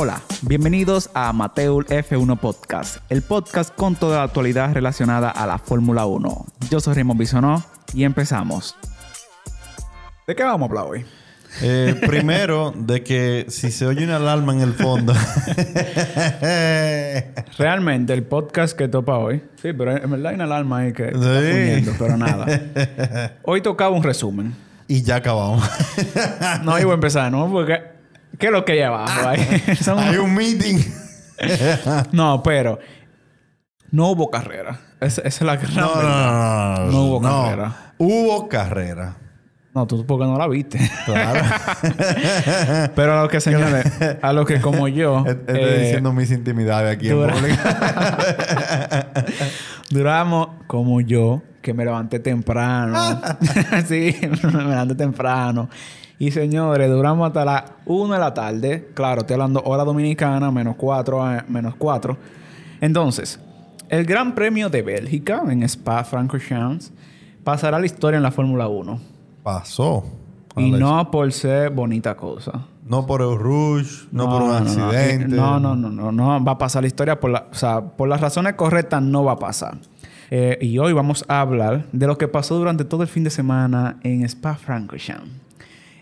Hola, bienvenidos a Mateul F1 Podcast, el podcast con toda la actualidad relacionada a la Fórmula 1. Yo soy Raymond Bisonó y empezamos. ¿De qué vamos a hablar hoy? Eh, primero, de que si se oye una alarma en el fondo. Realmente, el podcast que topa hoy. Sí, pero en verdad hay una alarma ahí que está Sí. poniendo, pero nada. Hoy tocaba un resumen. y ya acabamos. No iba a empezar, ¿no? Porque, ¿qué es lo que hay abajo? Ahí? Son- Hay un meeting. No, pero no hubo carrera. Esa, esa es la gran No, no, verdad. no, no. No hubo carrera. Hubo carrera. No, tú porque no la viste. Claro. Pero a lo que señores, a lo que como yo, Estoy eh, diciendo mis intimidades aquí en público. duramos como yo, que me levanté temprano. sí, me levanté temprano. Y señores, duramos hasta las 1 de la tarde. Claro, estoy hablando hora dominicana, menos 4, menos 4. Entonces, el Gran Premio de Bélgica en Spa-Francorchamps pasará a la historia en la Fórmula 1. Pasó. Y no por ser bonita cosa. No por el rush, no, por un accidente. No, no, no, no, no va a pasar la historia por la, o sea, por las razones correctas no va a pasar. Eh, y hoy vamos a hablar de lo que pasó durante todo el fin de semana en Spa-Francorchamps.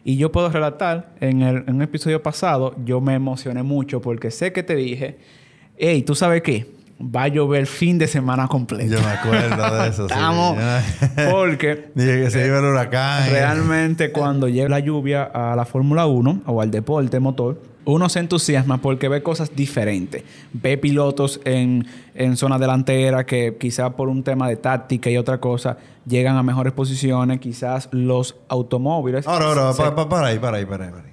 Y yo puedo relatar, en el, en un episodio pasado, yo me emocioné mucho porque sé que te dije, hey, ¿tú sabes qué? Va a llover fin de semana completo. Yo me acuerdo de eso. sí. Estamos, porque Dije que se iba el huracán. Realmente cuando llega la lluvia a la Fórmula 1 o al deporte motor, uno se entusiasma porque ve cosas diferentes. Ve pilotos en, en zona delantera que quizás por un tema de táctica y otra cosa llegan a mejores posiciones. Quizás los automóviles... Ahora, ahora, se- pa- pa- para ahí, para ahí, para ahí. Para ahí.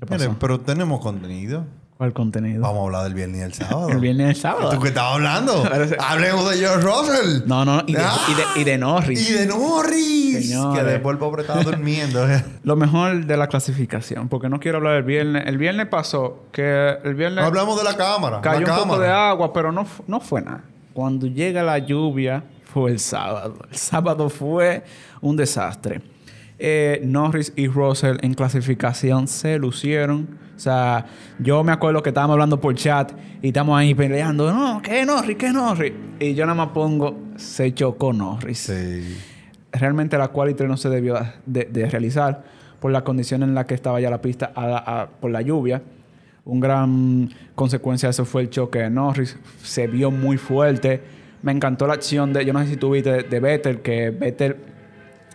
¿Qué pasó? Miren, pero tenemos contenido. ¿Cuál contenido? Vamos a hablar del viernes y el sábado. El viernes y el sábado. ¿Tú qué estabas hablando? Hablemos de George Russell. No, no, y de, Ah, y de- y de Norris. Y de Norris. Señores. Que después el pobre estaba durmiendo. Lo mejor de la clasificación, porque no quiero hablar del viernes. El viernes pasó que el viernes... No hablamos de la cámara. Cayó la un poco de agua, pero no, no fue nada. Cuando llega la lluvia, fue el sábado. El sábado fue un desastre. Eh, Norris y Russell en clasificación se lucieron. O sea, yo me acuerdo que estábamos hablando por chat y estamos ahí peleando. No, ¿qué Norris? ¿Qué Norris? Y yo nada más pongo, se chocó Norris Sí. realmente la quali no se debió de, de realizar por la condición en la que estaba ya la pista a la- a- por la lluvia. Un gran consecuencia de eso fue el choque de Norris. Se vio muy fuerte. Me encantó la acción de, yo no sé si tú viste, de, de Vettel, que Vettel,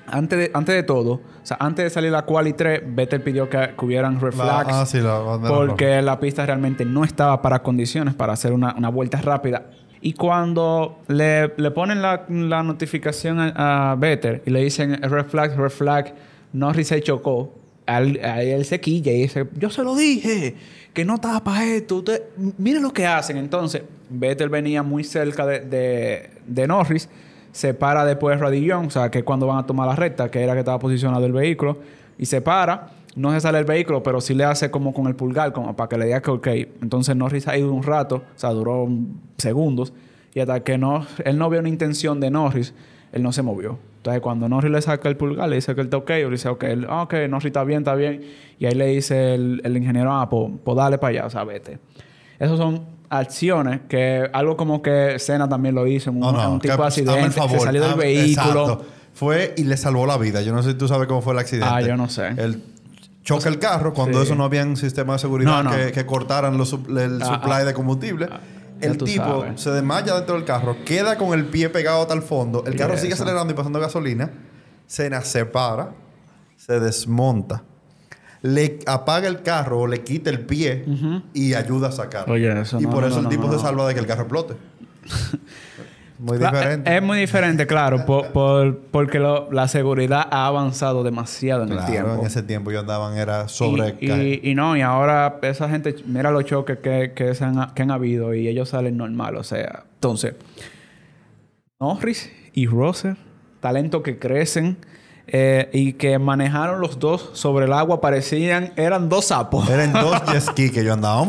antes de, antes de todo, o sea, antes de salir la quali 3, Vettel pidió que, que hubieran red La- flags. ah, sí, la bandera Porque la pista realmente no estaba para condiciones para hacer una, una vuelta rápida. Y cuando le, le ponen la, la notificación a, a Vettel y le dicen red flag, red flag, Norris se chocó, al- a él se quilla y dice, yo se lo dije, que no estaba para esto. Usted, miren lo que hacen. Entonces, Vettel venía muy cerca de, de, de Norris, se para después de Radillon, o sea, que es cuando van a tomar la recta, que era que estaba posicionado el vehículo, y se para, no se sale el vehículo, pero sí le hace como con el pulgar, como para que le diga que ok. Entonces Norris ha ido un rato, o sea, duró segundos, y hasta que no, él no vio una intención de Norris, él no se movió. Entonces cuando Norris le saca el pulgar, le dice que él está ok, o le dice ok, él, ah, ok, Norris está bien, está bien, y ahí le dice el, el ingeniero, ah, pues pues dale para allá, o sea, vete. Esas son acciones que algo como que Senna también lo hizo en un, No, en no. un tipo de el accidente, se favor, salió del vehículo. exacto. Fue y le salvó la vida. Yo no sé si tú sabes cómo fue el accidente. Ah, yo no sé. Él choca el carro cuando Sí. eso no había un sistema de seguridad No. Que, que cortaran los el Ah, supply ah. de combustible. Ah, el tipo sabes. se desmaya dentro del carro, queda con el pie pegado hasta el fondo. El carro sigue eso. acelerando y pasando gasolina. Cena se para, se desmonta, le apaga el carro o le quita el pie y ayuda a sacar. Oye, eso y no, por no, eso no, el no, tipo no, se salva de que el carro explote. Muy diferente. Es muy diferente, claro, por, por- porque lo- la seguridad ha avanzado demasiado en el tiempo. en ese tiempo yo andaban era sobre... y, y, y no, y ahora esa gente, mira los choques que, que, se han, que han habido y ellos salen normal, o sea. Entonces, Norris y Russell, talento que crecen. Eh, y que manejaron los dos sobre el agua, parecían, eran dos sapos. Eran dos jet ski que yo andaba.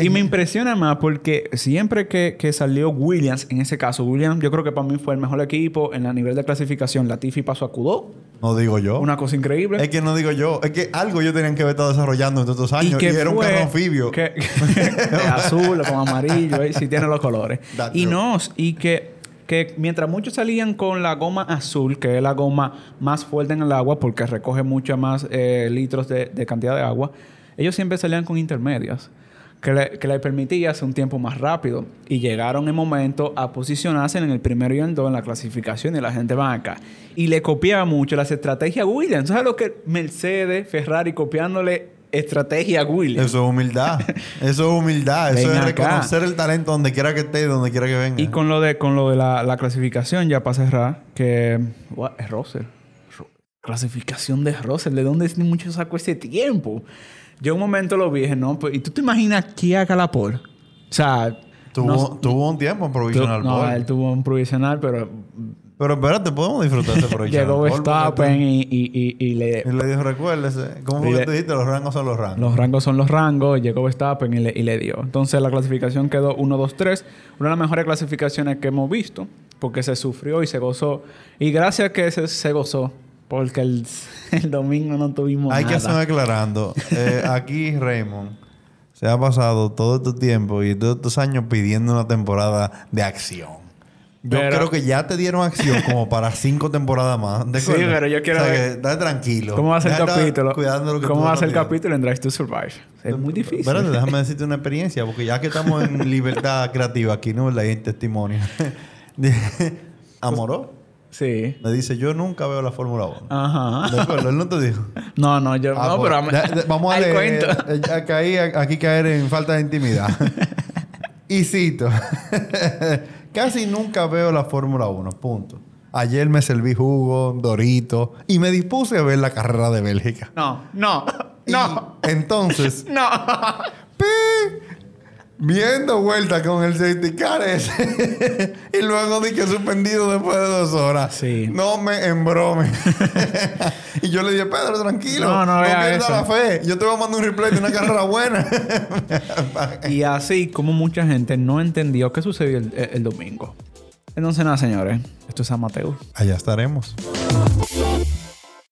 Y me impresiona más porque siempre que, que, salió Williams, en ese caso, Williams, yo creo que para mí fue el mejor equipo en la nivel de clasificación. Latifi pasó a Q2. No digo yo. Una cosa increíble. Es que no digo yo. Es que algo yo tenían que haber estado desarrollando en estos años. Y, era un carro anfibio. Que, azul, con amarillo, si tiene los colores. y no, y que que mientras muchos salían con la goma azul, que es la goma más fuerte en el agua porque recoge mucho más eh, litros de, cantidad de agua, ellos siempre salían con intermedias que le, que permitía hacer un tiempo más rápido. Y llegaron en momento a posicionarse en el primero y el dos en la clasificación y la gente va acá. Y le copiaba mucho las estrategias Williams. ¿Sabes lo que Mercedes, Ferrari copiándole estrategia Williams? Eso es humildad. Eso es humildad. Eso es reconocer el talento donde quiera que esté y donde quiera que venga. Y con lo de, con lo de la, la clasificación, ya para cerrar, que es Russell. Clasificación de Russell. ¿De dónde mucho sacó ese tiempo? Yo un momento lo vi no, pues, ¿y tú te imaginas qué haga la Paul? O sea... Tuvo, tuvo un tiempo en provisional. no, él tuvo un provisional, pero... Pero espérate, podemos disfrutar ese provisional. Llegó Verstappen y, y, y, le... Y le dijo, recuérdese. ¿Cómo fue que tú dijiste? Los rangos son los rangos. Los rangos son los rangos. Llegó Verstappen y le, y le dio. Entonces la clasificación quedó 1, 2, 3. Una de las mejores clasificaciones que hemos visto. Porque se sufrió y se gozó. Y gracias a que se, se gozó porque el, el domingo no tuvimos Hay nada. que estar aclarando. Eh, aquí Raymond se ha pasado todo este tiempo y todos estos años pidiendo una temporada de acción. Yo Pero- creo que ya te dieron acción como para cinco temporadas más. ¿De Sí, pero yo quiero O sea, ver- que date tranquilo. ¿Cómo va a ser el capítulo? Cuidando lo que ¿Cómo va a ser el capítulo en Drive to Survive? Es muy difícil. Espérate, déjame decirte una experiencia, porque ya que estamos en libertad creativa aquí, ¿no? En testimonio. Amoró Sí. me dice, yo nunca veo la Fórmula 1. Ajá. ¿De acuerdo? Él no te dijo. No, no, yo... Ah, no, pues, pero... ya- vamos a leer. eh, aquí caer en falta de intimidad. y cito. Casi nunca veo la Fórmula 1. Punto. Ayer me serví jugo, dorito y me dispuse a ver la carrera de Bélgica. No, no, Y no, entonces, no. Viendo vuelta con el safety car ese. y luego di que suspendido después de dos horas. Sí. No me embrome. y yo le dije, Pedro, tranquilo. No, no vea pierdas la fe. Yo te voy a mandar un replay de una carrera buena. Y así como mucha gente no entendió qué sucedió el, el domingo. Entonces, nada, señores. Esto es amateur. Allá estaremos.